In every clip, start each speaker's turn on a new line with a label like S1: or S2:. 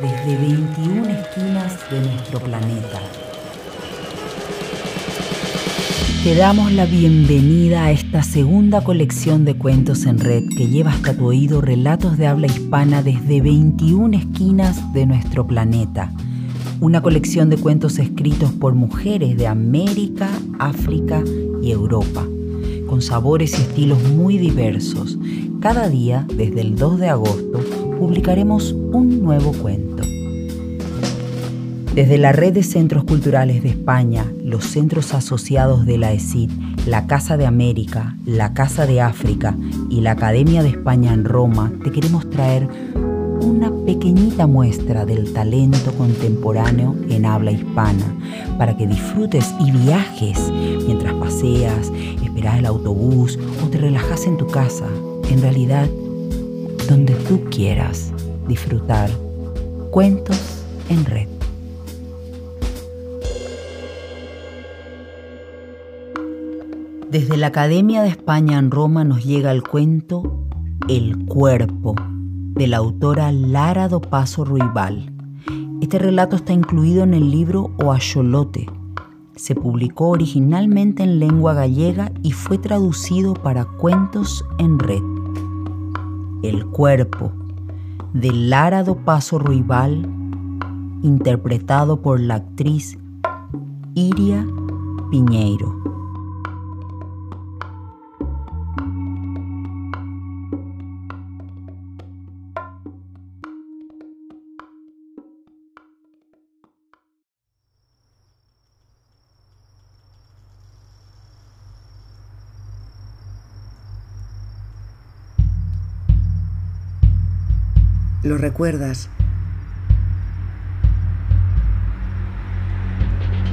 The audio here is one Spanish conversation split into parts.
S1: Desde 21 esquinas de nuestro planeta. Te damos la bienvenida a esta segunda colección de cuentos en red que lleva hasta tu oído relatos de habla hispana desde 21 esquinas de nuestro planeta. Una colección de cuentos escritos por mujeres de América, África y Europa, con sabores y estilos muy diversos. Cada día, desde el 2 de agosto, publicaremos un nuevo cuento. Desde la Red de Centros Culturales de España, los centros asociados de la ESID, la Casa de América, la Casa de África y la Academia de España en Roma, te queremos traer una pequeñita muestra del talento contemporáneo en habla hispana para que disfrutes y viajes mientras paseas, esperas el autobús o te relajas en tu casa. En realidad, donde tú quieras disfrutar cuentos en red. Desde la Academia de España en Roma nos llega el cuento El cuerpo de la autora Lara do Paso Ruibal. Este relato está incluido en el libro Oacholote. Se publicó originalmente en lengua gallega y fue traducido para cuentos en red. El cuerpo de Lara do Paso Ruibal, interpretado por la actriz Iria Piñeiro.
S2: Lo recuerdas.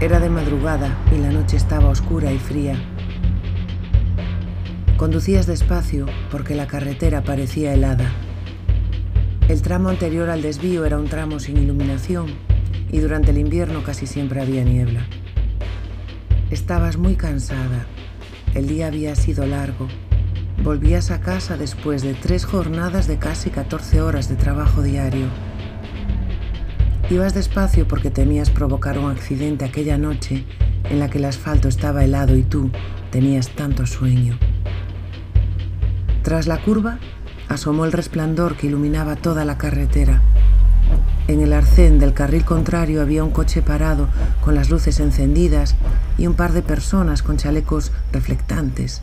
S2: Era de madrugada y la noche estaba oscura y fría. Conducías despacio porque la carretera parecía helada. El tramo anterior al desvío era un tramo sin iluminación y durante el invierno casi siempre había niebla. Estabas muy cansada. El día había sido largo Volvías a casa después de tres jornadas de casi 14 horas de trabajo diario. Ibas despacio porque temías provocar un accidente aquella noche en la que el asfalto estaba helado y tú tenías tanto sueño. Tras la curva, asomó el resplandor que iluminaba toda la carretera. En el arcén del carril contrario había un coche parado con las luces encendidas y un par de personas con chalecos reflectantes.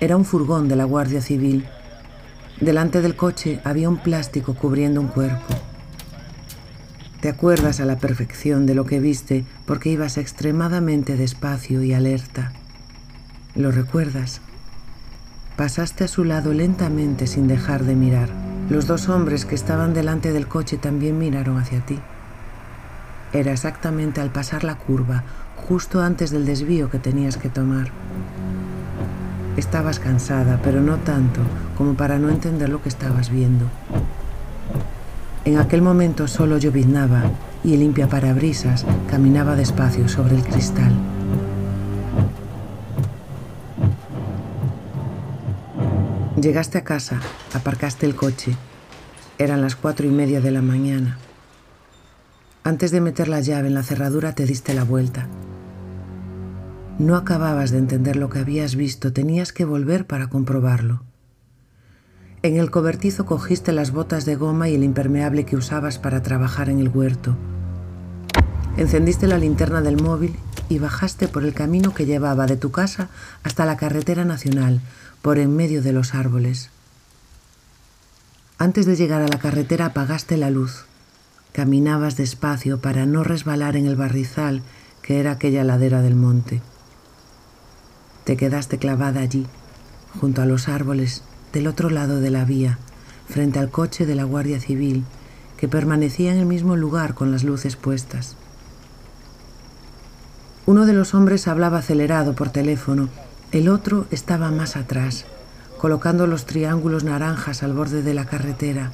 S2: Era un furgón de la Guardia Civil. Delante del coche había un plástico cubriendo un cuerpo. Te acuerdas a la perfección de lo que viste porque ibas extremadamente despacio y alerta. ¿Lo recuerdas? Pasaste a su lado lentamente sin dejar de mirar. Los dos hombres que estaban delante del coche también miraron hacia ti. Era exactamente al pasar la curva, justo antes del desvío que tenías que tomar. Estabas cansada, pero no tanto como para no entender lo que estabas viendo. En aquel momento solo lloviznaba y el limpia parabrisas caminaba despacio sobre el cristal. Llegaste a casa, aparcaste el coche. Eran las cuatro y media de la mañana. Antes de meter la llave en la cerradura te diste la vuelta. No acababas de entender lo que habías visto, tenías que volver para comprobarlo. En el cobertizo cogiste las botas de goma y el impermeable que usabas para trabajar en el huerto. Encendiste la linterna del móvil y bajaste por el camino que llevaba de tu casa hasta la carretera nacional, por en medio de los árboles. Antes de llegar a la carretera apagaste la luz. Caminabas despacio para no resbalar en el barrizal que era aquella ladera del monte. Te quedaste clavada allí, junto a los árboles del otro lado de la vía, frente al coche de la Guardia Civil, que permanecía en el mismo lugar con las luces puestas. Uno de los hombres hablaba acelerado por teléfono, el otro estaba más atrás, colocando los triángulos naranjas al borde de la carretera.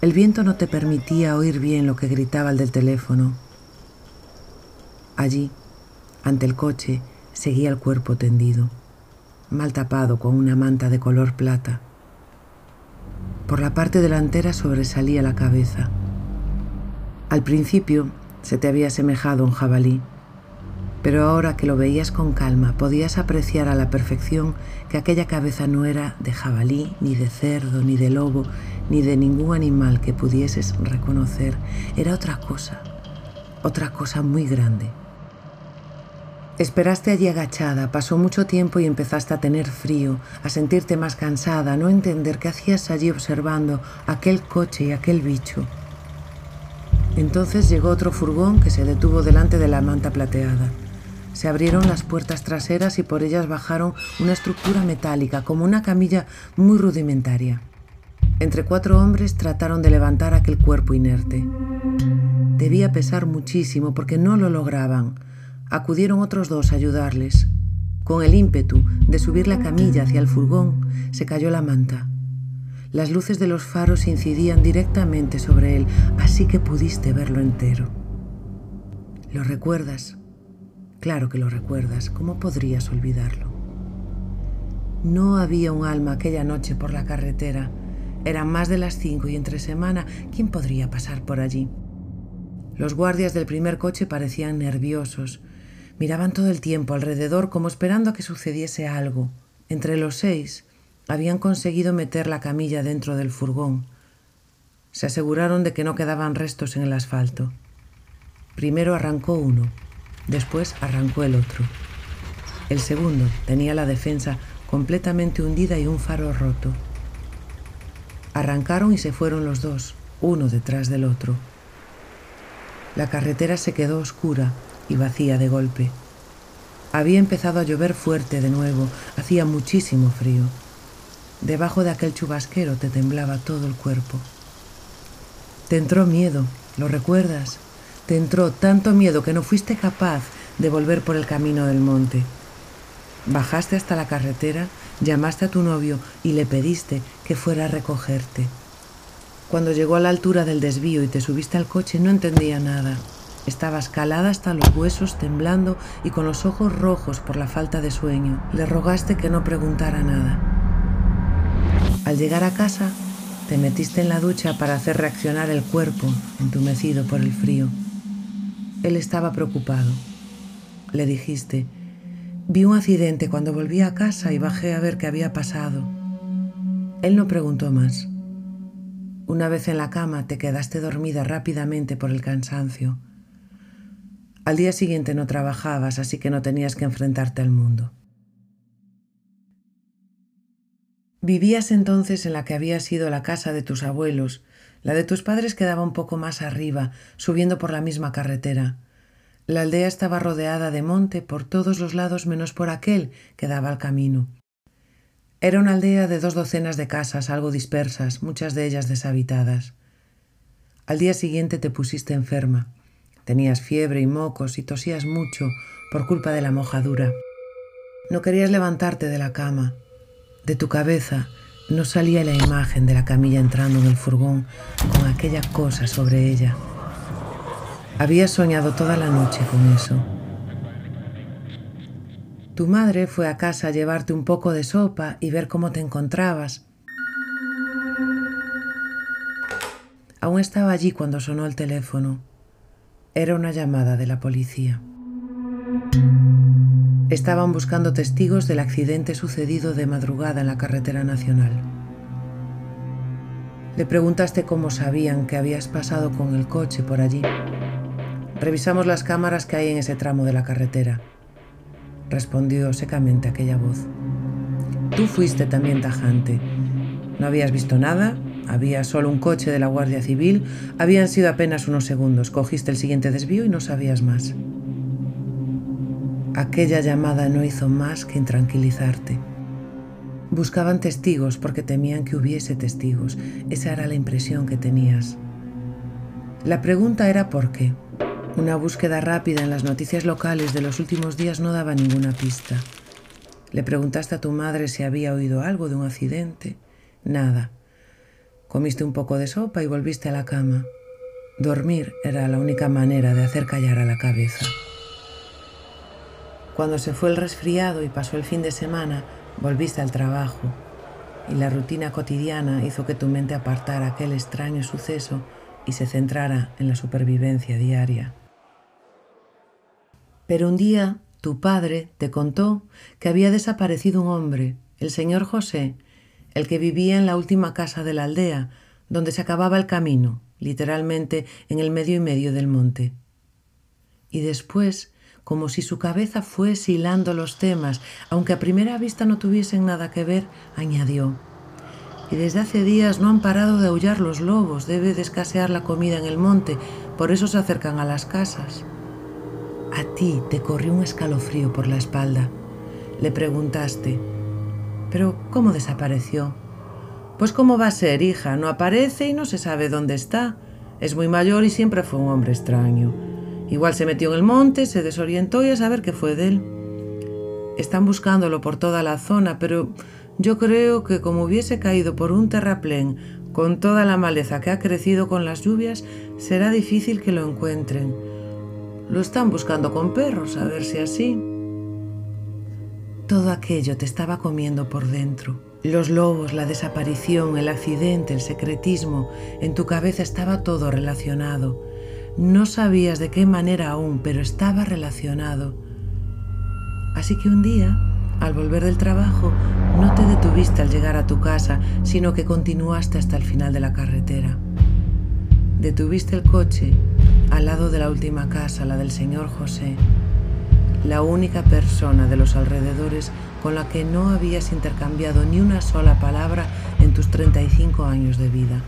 S2: El viento no te permitía oír bien lo que gritaba el del teléfono. Allí, ante el coche, seguía el cuerpo tendido, mal tapado con una manta de color plata. Por la parte delantera sobresalía la cabeza. Al principio se te había asemejado un jabalí, pero ahora que lo veías con calma podías apreciar a la perfección que aquella cabeza no era de jabalí, ni de cerdo, ni de lobo, ni de ningún animal que pudieses reconocer. Era otra cosa, otra cosa muy grande. Esperaste allí agachada, pasó mucho tiempo y empezaste a tener frío, a sentirte más cansada, a no entender qué hacías allí observando aquel coche y aquel bicho. Entonces llegó otro furgón que se detuvo delante de la manta plateada. Se abrieron las puertas traseras y por ellas bajaron una estructura metálica, como una camilla muy rudimentaria. Entre cuatro hombres trataron de levantar aquel cuerpo inerte. Debía pesar muchísimo porque no lo lograban acudieron otros dos a ayudarles. Con el ímpetu de subir la camilla hacia el furgón, se cayó la manta. Las luces de los faros incidían directamente sobre él, así que pudiste verlo entero. ¿Lo recuerdas? Claro que lo recuerdas. ¿Cómo podrías olvidarlo? No había un alma aquella noche por la carretera. Eran más de las cinco y entre semana, ¿quién podría pasar por allí? Los guardias del primer coche parecían nerviosos. Miraban todo el tiempo alrededor como esperando a que sucediese algo. Entre los seis habían conseguido meter la camilla dentro del furgón. Se aseguraron de que no quedaban restos en el asfalto. Primero arrancó uno, después arrancó el otro. El segundo tenía la defensa completamente hundida y un faro roto. Arrancaron y se fueron los dos, uno detrás del otro. La carretera se quedó oscura y vacía de golpe. Había empezado a llover fuerte de nuevo, hacía muchísimo frío. Debajo de aquel chubasquero te temblaba todo el cuerpo. Te entró miedo, ¿lo recuerdas? Te entró tanto miedo que no fuiste capaz de volver por el camino del monte. Bajaste hasta la carretera, llamaste a tu novio y le pediste que fuera a recogerte. Cuando llegó a la altura del desvío y te subiste al coche no entendía nada. Estaba escalada hasta los huesos, temblando y con los ojos rojos por la falta de sueño. Le rogaste que no preguntara nada. Al llegar a casa, te metiste en la ducha para hacer reaccionar el cuerpo, entumecido por el frío. Él estaba preocupado. Le dijiste, vi un accidente cuando volví a casa y bajé a ver qué había pasado. Él no preguntó más. Una vez en la cama te quedaste dormida rápidamente por el cansancio. Al día siguiente no trabajabas, así que no tenías que enfrentarte al mundo. Vivías entonces en la que había sido la casa de tus abuelos. La de tus padres quedaba un poco más arriba, subiendo por la misma carretera. La aldea estaba rodeada de monte por todos los lados menos por aquel que daba al camino. Era una aldea de dos docenas de casas, algo dispersas, muchas de ellas deshabitadas. Al día siguiente te pusiste enferma. Tenías fiebre y mocos y tosías mucho por culpa de la mojadura. No querías levantarte de la cama. De tu cabeza no salía la imagen de la camilla entrando en el furgón con aquella cosa sobre ella. Habías soñado toda la noche con eso. Tu madre fue a casa a llevarte un poco de sopa y ver cómo te encontrabas. Aún estaba allí cuando sonó el teléfono. Era una llamada de la policía. Estaban buscando testigos del accidente sucedido de madrugada en la carretera nacional. Le preguntaste cómo sabían que habías pasado con el coche por allí. Revisamos las cámaras que hay en ese tramo de la carretera, respondió secamente aquella voz. Tú fuiste también tajante. No habías visto nada había solo un coche de la Guardia Civil, habían sido apenas unos segundos, cogiste el siguiente desvío y no sabías más. Aquella llamada no hizo más que intranquilizarte. Buscaban testigos porque temían que hubiese testigos. Esa era la impresión que tenías. La pregunta era por qué. Una búsqueda rápida en las noticias locales de los últimos días no daba ninguna pista. Le preguntaste a tu madre si había oído algo de un accidente. Nada. Comiste un poco de sopa y volviste a la cama. Dormir era la única manera de hacer callar a la cabeza. Cuando se fue el resfriado y pasó el fin de semana, volviste al trabajo. y la rutina cotidiana hizo que tu mente apartara aquel extraño suceso y se centrara en la supervivencia diaria. Pero un día tu padre te contó que había desaparecido un hombre, el señor José, el que vivía en la última casa de la aldea, donde se acababa el camino, literalmente en el medio y medio del monte. Y después, como si su cabeza fuese hilando los temas, aunque a primera vista no tuviesen nada que ver, añadió, y desde hace días no han parado de aullar los lobos, debe de escasear la comida en el monte, por eso se acercan a las casas. A ti te corrió un escalofrío por la espalda. Le preguntaste, ¿pero cómo desapareció? Pues cómo va a ser, hija, no aparece y no se sabe dónde está. Es muy mayor y siempre fue un hombre extraño. Igual se metió en el monte, se desorientó y a saber qué fue de él. Están buscándolo por toda la zona, pero yo creo que como hubiese caído por un terraplén con toda la maleza que ha crecido con las lluvias, será difícil que lo encuentren. Lo están buscando con perros, a ver si así. Todo aquello te estaba comiendo por dentro. Los lobos, la desaparición, el accidente, el secretismo, en tu cabeza estaba todo relacionado. No sabías de qué manera aún, pero estaba relacionado. Así que un día, al volver del trabajo, no te detuviste al llegar a tu casa, sino que continuaste hasta el final de la carretera. Detuviste el coche al lado de la última casa, la del señor José, la única persona de los alrededores con la que no habías intercambiado ni una sola palabra en tus 35 años de vida.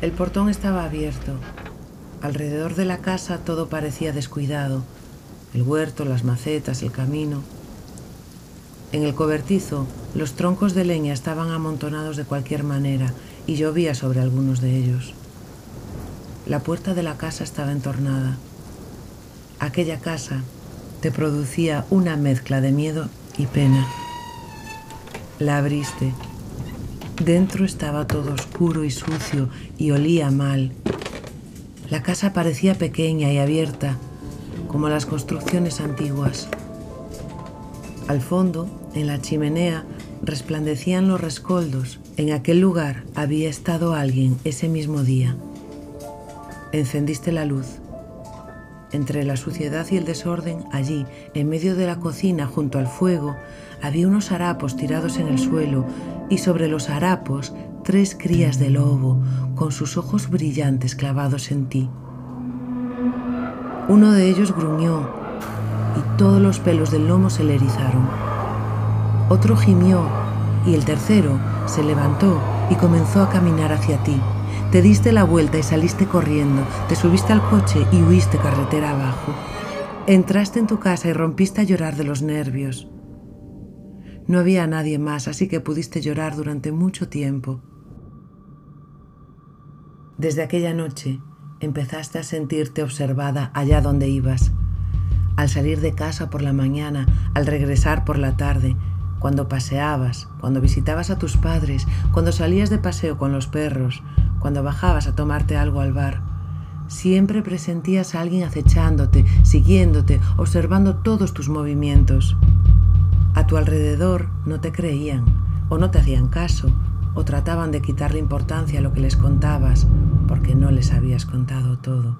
S2: El portón estaba abierto. Alrededor de la casa todo parecía descuidado. El huerto, las macetas, el camino. En el cobertizo, los troncos de leña estaban amontonados de cualquier manera y llovía sobre algunos de ellos. La puerta de la casa estaba entornada. Aquella casa te producía una mezcla de miedo y pena. La abriste. Dentro estaba todo oscuro y sucio y olía mal. La casa parecía pequeña y abierta, como las construcciones antiguas. Al fondo, en la chimenea, resplandecían los rescoldos. En aquel lugar había estado alguien ese mismo día. Encendiste la luz entre la suciedad y el desorden, allí, en medio de la cocina, junto al fuego, había unos harapos tirados en el suelo y sobre los harapos tres crías de lobo con sus ojos brillantes clavados en ti. Uno de ellos gruñó y todos los pelos del lomo se le erizaron. Otro gimió y el tercero se levantó y comenzó a caminar hacia ti. Te diste la vuelta y saliste corriendo, te subiste al coche y huiste carretera abajo. Entraste en tu casa y rompiste a llorar de los nervios. No había nadie más, así que pudiste llorar durante mucho tiempo. Desde aquella noche empezaste a sentirte observada allá donde ibas. Al salir de casa por la mañana, al regresar por la tarde, cuando paseabas, cuando visitabas a tus padres, cuando salías de paseo con los perros, cuando bajabas a tomarte algo al bar. Siempre presentías a alguien acechándote, siguiéndote, observando todos tus movimientos. A tu alrededor no te creían, o no te hacían caso, o trataban de quitarle importancia a lo que les contabas, porque no les habías contado todo.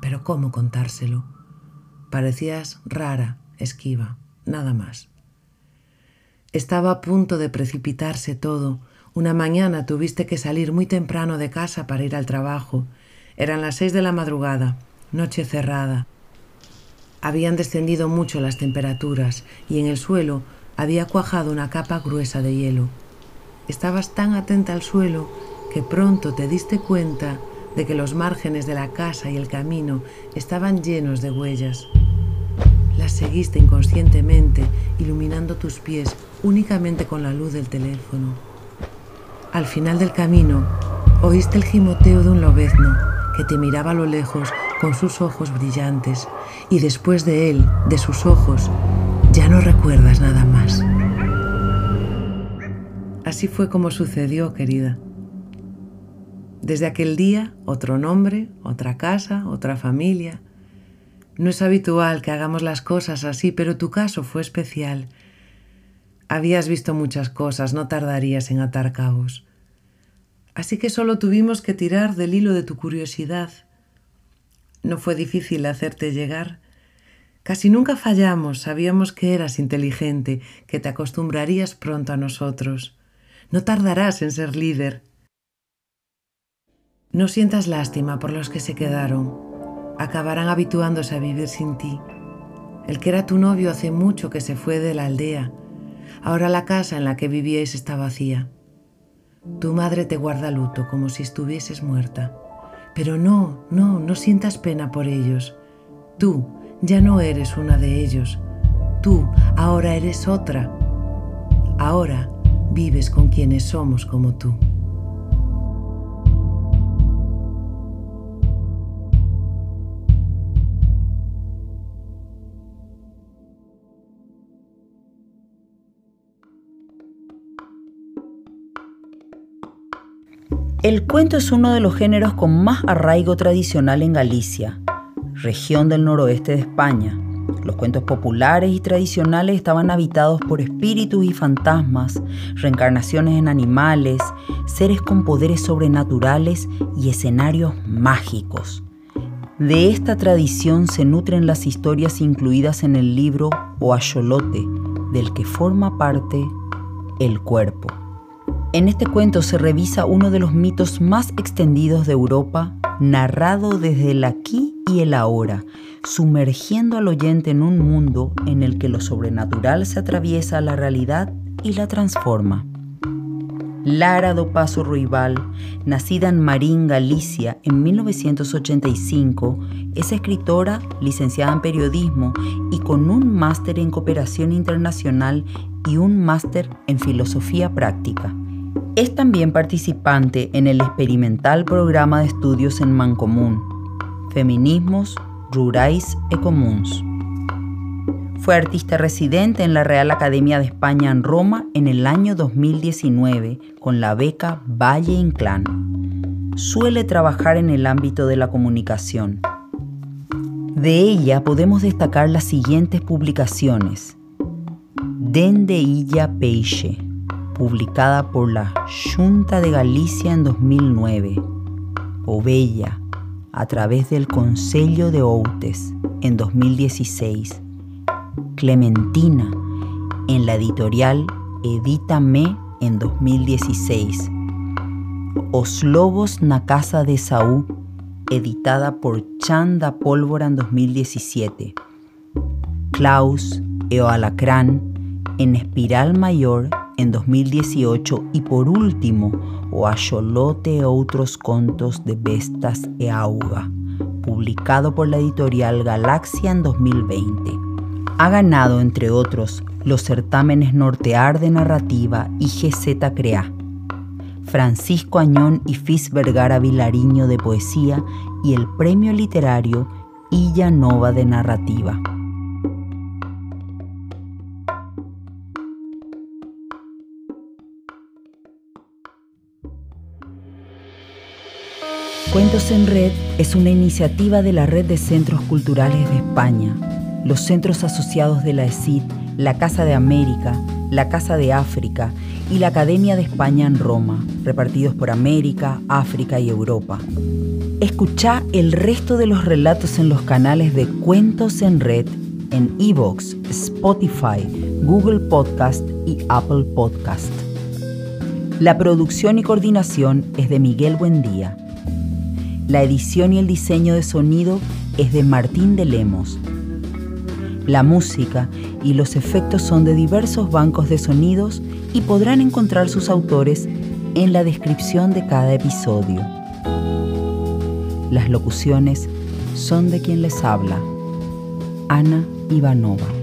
S2: Pero ¿cómo contárselo? Parecías rara, esquiva, nada más. Estaba a punto de precipitarse todo, una mañana tuviste que salir muy temprano de casa para ir al trabajo. Eran las seis de la madrugada, noche cerrada. Habían descendido mucho las temperaturas y en el suelo había cuajado una capa gruesa de hielo. Estabas tan atenta al suelo que pronto te diste cuenta de que los márgenes de la casa y el camino estaban llenos de huellas. Las seguiste inconscientemente, iluminando tus pies únicamente con la luz del teléfono. Al final del camino, oíste el gimoteo de un lobezno que te miraba a lo lejos con sus ojos brillantes y después de él, de sus ojos, ya no recuerdas nada más. Así fue como sucedió, querida. Desde aquel día, otro nombre, otra casa, otra familia. No es habitual que hagamos las cosas así, pero tu caso fue especial Habías visto muchas cosas, no tardarías en atar cabos. Así que solo tuvimos que tirar del hilo de tu curiosidad. No fue difícil hacerte llegar. Casi nunca fallamos, sabíamos que eras inteligente, que te acostumbrarías pronto a nosotros. No tardarás en ser líder. No sientas lástima por los que se quedaron. Acabarán habituándose a vivir sin ti. El que era tu novio hace mucho que se fue de la aldea. Ahora la casa en la que vivíais está vacía. Tu madre te guarda luto como si estuvieses muerta. Pero no, no, no sientas pena por ellos. Tú ya no eres una de ellos. Tú ahora eres otra. Ahora vives con quienes somos como tú.
S1: El cuento es uno de los géneros con más arraigo tradicional en Galicia, región del noroeste de España. Los cuentos populares y tradicionales estaban habitados por espíritus y fantasmas, reencarnaciones en animales, seres con poderes sobrenaturales y escenarios mágicos. De esta tradición se nutren las historias incluidas en el libro Oacholote, del que forma parte el cuerpo. En este cuento se revisa uno de los mitos más extendidos de Europa, narrado desde el aquí y el ahora, sumergiendo al oyente en un mundo en el que lo sobrenatural se atraviesa a la realidad y la transforma. Lara do Paso Ruibal, nacida en Marín, Galicia, en 1985, es escritora, licenciada en periodismo y con un máster en cooperación internacional y un máster en filosofía práctica. Es también participante en el experimental programa de estudios en Mancomún, Feminismos, Rurais e Comuns. Fue artista residente en la Real Academia de España en Roma en el año 2019 con la beca Valle Inclán. Suele trabajar en el ámbito de la comunicación. De ella podemos destacar las siguientes publicaciones. Dende Illa Peixe, publicada por la Junta de Galicia en 2009. Ovella, a través del Consello de Outes en 2016. Clementina, en la editorial Edítame en 2016. Os Lobos na Casa de Saúl, editada por Chanda Pólvora en 2017. Klaus e Alacrán, en Espiral Mayor en 2018 y por último O Axolote e Contos de Bestas e Auga, publicado por la editorial Galaxia en 2020. Ha ganado, entre otros, los certámenes Nortear de Narrativa y GZ Crea, Francisco Añón y Fis Vergara Vilariño de Poesía y el premio literario Illa Nova de Narrativa. Cuentos en Red es una iniciativa de la Red de Centros Culturales de España, los centros asociados de la ESID, la Casa de América, la Casa de África y la Academia de España en Roma, repartidos por América, África y Europa. Escucha el resto de los relatos en los canales de Cuentos en Red en Evox, Spotify, Google Podcast y Apple Podcast. La producción y coordinación es de Miguel Buendía. La edición y el diseño de sonido es de Martín de Lemos. La música y los efectos son de diversos bancos de sonidos y podrán encontrar sus autores en la descripción de cada episodio. Las locuciones son de quien les habla, Ana Ivanova.